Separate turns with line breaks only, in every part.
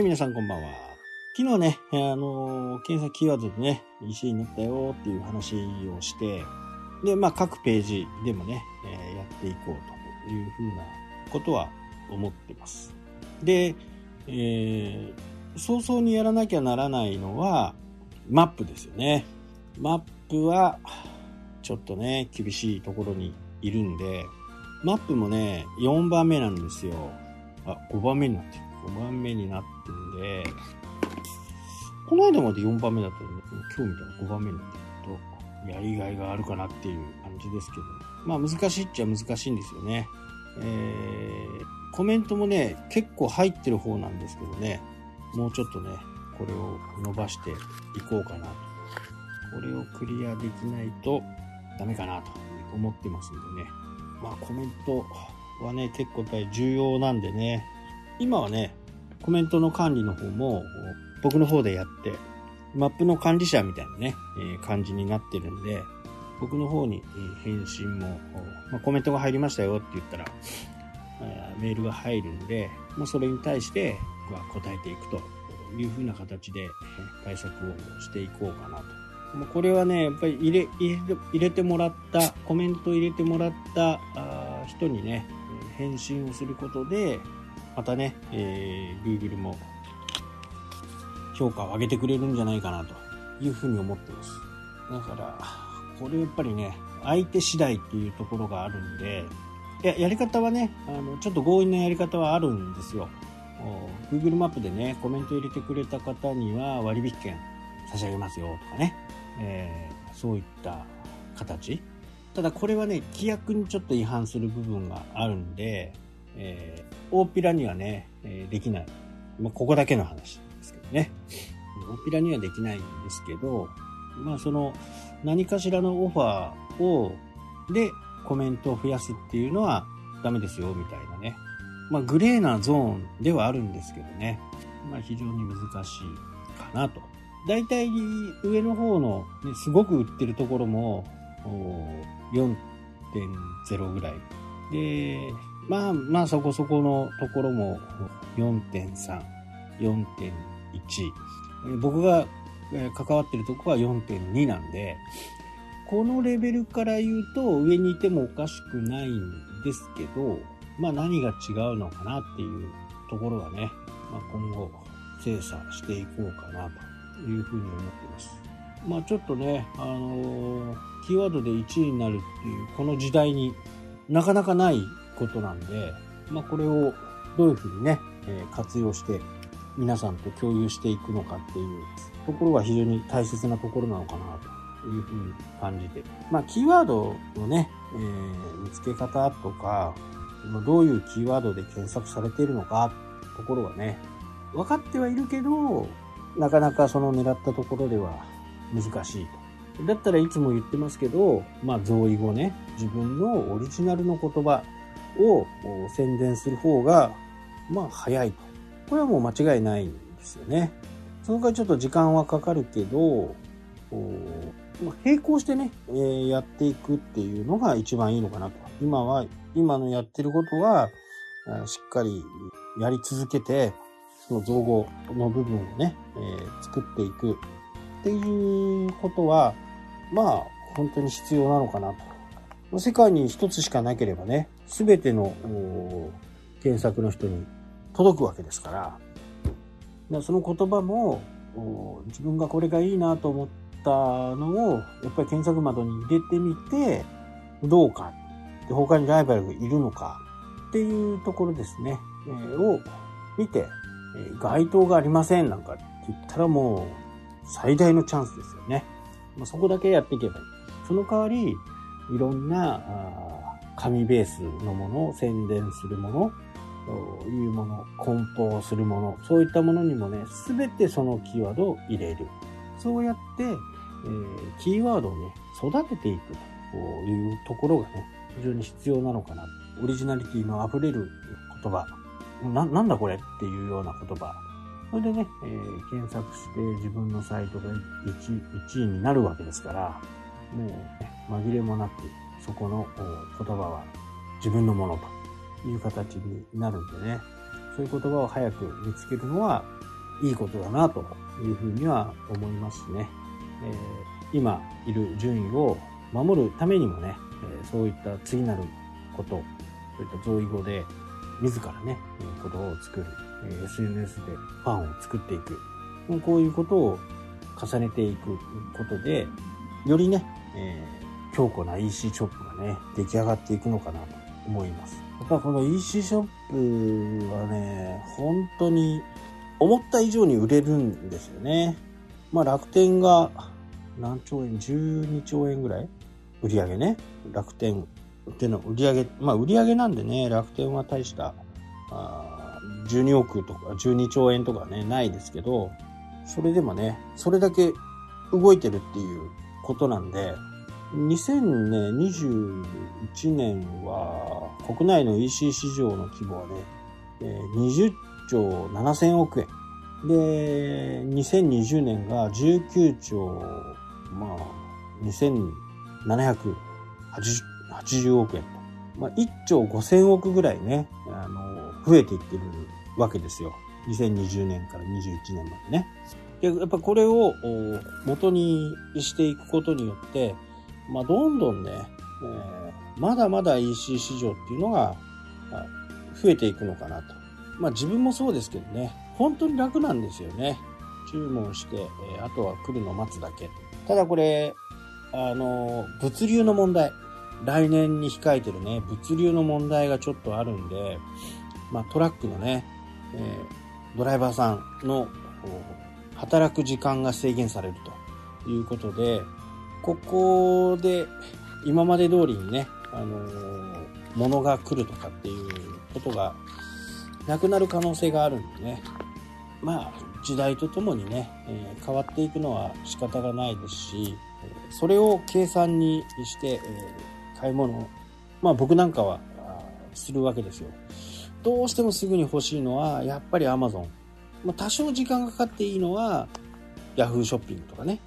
はい、皆さんこんばんは。昨日ね、あの、検索キーワードでね、1位になったよっていう話をして、で、まあ、各ページでもね、えーやっていこうというふうなことは思ってます。で、えー早々にやらなきゃならないのは、マップですよね。マップは、ちょっとね、厳しいところにいるんで、マップもね、4番目なんですよ。あ、5番目になってる。5番目になってるんで、この間まで4番目だったので、今日見たら5番目になってると、やりがいがあるかなっていう感じですけど、まあ難しいっちゃ難しいんですよね。えー、コメントもね、結構入ってる方なんですけどね、もうちょっとね、これを伸ばしていこうかなと。これをクリアできないとダメかなと思ってますんでね。まあコメントはね、結構やっぱり重要なんでね、今はね、コメントの管理の方も僕の方でやって、マップの管理者みたいなね、えー感じになってるんで、僕の方に返信も、まあ、コメントが入りましたよって言ったら、えーメールが入るんで、まあ、それに対して僕は答えていくというふうな形で対策をしていこうかなと。もうこれはね、やっぱり入れ入れてもらった、コメント入れてもらった人にね、返信をすることで、またね、えー Google も評価を上げてくれるんじゃないかなというふうに思ってます。だから、これやっぱりね、相手次第っていうところがあるんで、いや、やり方はね、あの、ちょっと強引なやり方はあるんですよ。Google マップでね、コメント入れてくれた方には割引券差し上げますよとかね、えーそういった形。ただこれはね、規約にちょっと違反する部分があるんで、えー大っぴらにはね、えーできない。まあ、ここだけの話ですけどね。大っぴらにはできないんですけど、まあその何かしらのオファーを、でコメントを増やすっていうのはダメですよみたいなね。まあグレーなゾーンではあるんですけどね。まあ非常に難しいかなと。だいたい上の方の、ね、すごく売ってるところも4.0ぐらい。で、まあまあそこそこのところも4.3、4.1。僕が関わってるとこは4.2なんで、このレベルから言うと上にいてもおかしくないんですけど、まあ何が違うのかなっていうところはね、まあ、今後精査していこうかなというふうに思ってます。まあちょっとね、あのーキーワードで1位になるっていうこの時代になかなかないことなんで、まあこれをどういうふうにね、え活用して皆さんと共有していくのかっていうところが非常に大切なところなのかなというふうに感じて。まあ、キーワードのね、えー見つけ方とか、どういうキーワードで検索されているのか、ところはね、分かってはいるけど、なかなかその狙ったところでは難しいと。だったらいつも言ってますけど、まあ、造意語ね、自分のオリジナルの言葉を宣伝する方が、まあ、早いと。これはもう間違いないんですよね。その代わりちょっと時間はかかるけど、まあ並行してね、えーやっていくっていうのが一番いいのかなと。今は、今のやってることは、しっかりやり続けて、その造語の部分をね、えー作っていくっていうことは、まあ、本当に必要なのかなと。世界に一つしかなければね、すべての検索の人に届くわけですから、その言葉も自分がこれがいいなと思ったのをやっぱり検索窓に入れてみてどうか。で他にライバルがいるのか。っていうところですね、えーを見て、えー該当がありません。なんかって言ったらもう最大のチャンスですよね。まあ、そこだけやっていけばいい。その代わりいろんな紙ベースのものを宣伝するものというもの、梱包するもの、そういったものにもね、すべてそのキーワードを入れる。そうやって、えーキーワードをね、育てていくというところがね、非常に必要なのかな。オリジナリティの溢れる言葉。な、なんだこれっていうような言葉。それでね、えー検索して自分のサイトが 1, 1位になるわけですから、もう、ね、紛れもなく、そこの言葉は自分のものという形になるんでね、そういう言葉を早く見つけるのはいいことだなというふうには思いますね。えー、今いる順位を守るためにもね、えそういった次なること、そういった造意語で自らね、言葉を作る、え SNS でファンを作っていく、こういうことを重ねていくことで、よりね、えー、強固な EC ショップがね、出来上がっていくのかなと思います。やっぱこの EC ショップはね、本当に思った以上に売れるんですよね。まあ楽天が何兆円 ?12 兆円ぐらい？売り上げね。楽天っての売り上げ、まあ売り上げなんでね、楽天は大した、あ12億とか12兆円とかね、ないですけど、それでもね、それだけ動いてるっていうことなんで、2021年は国内の EC 市場の規模はね、20兆7000億円。で、2020年が19兆、まあ、2780億円と。まあ、1兆5000億ぐらいね、あの、増えていってるわけですよ。2020年から21年までね。で、やっぱこれを元にしていくことによって、まあ、どんどんね、えー、まだまだ EC 市場っていうのが増えていくのかなと。まあ自分もそうですけどね、本当に楽なんですよね。注文して、えー、あとは来るの待つだけ。ただこれ、あの、物流の問題。来年に控えてるね、物流の問題がちょっとあるんで、まあトラックのね、えー、ドライバーさんの働く時間が制限されるということで、ここで今まで通りにね、あのー、物が来るとかっていうことがなくなる可能性があるんでね。まあ、時代とともにね、えー、変わっていくのは仕方がないですし、それを計算にして、えー、買い物まあ僕なんかはするわけですよ。どうしてもすぐに欲しいのは、やっぱり Amazon。まあ、多少時間がかかっていいのは、Yahoo ショッピングとかね。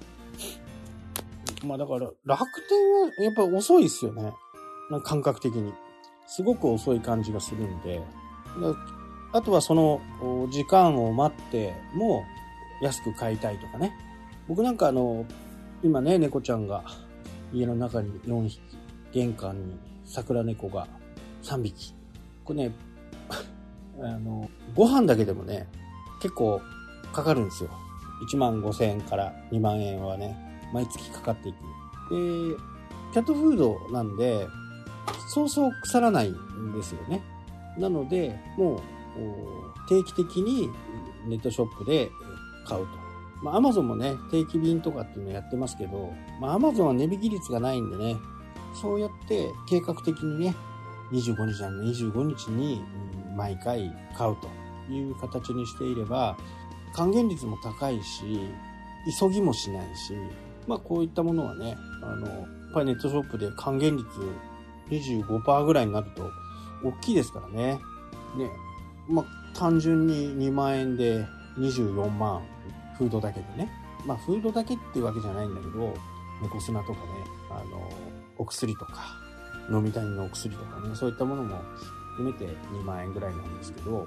まあだから楽天はやっぱ遅いですよね。感覚的に。すごく遅い感じがするんで。あとはその時間を待っても安く買いたいとかね。僕なんかあの、今ね、猫ちゃんが家の中に4匹、玄関に桜猫が3匹。これね、あの、ご飯だけでもね、結構かかるんですよ。1万5千円から2万円はね、毎月かかっていく。で、キャットフードなんで、そうそう腐らないんですよね。なので、もう、定期的にネットショップで買うと。まあ、アマゾンもね、定期便とかっていうのやってますけど、まあ、アマゾンは値引き率がないんでね、そうやって計画的にね、25日なん25日に毎回買うという形にしていれば、還元率も高いし、急ぎもしないし、まあこういったものはね、あの、やっぱりネットショップで還元率25%ぐらいになると大きいですからね。ね。まあ単純に2万円で24万、フードだけでね。まあフードだけっていうわけじゃないんだけど、猫砂とかね、あの、お薬とか、飲みたいのお薬とかね、そういったものも含めて2万円ぐらいなんですけど、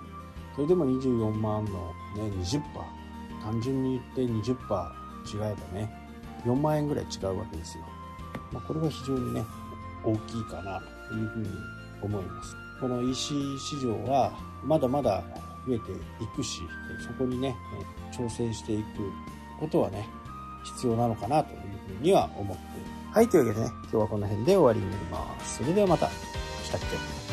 それでも24万のね、20%、単純に言って20%違えばね、4万円ぐらい違うわけですよ。まあ、これは非常にね、大きいかなというふうに思います。この EC 市場はまだまだ増えていくし、そこにね、調整していくことはね、必要なのかなというふうには思ってはい、というわけでね、今日はこの辺で終わりになります。それではまた。したっけ？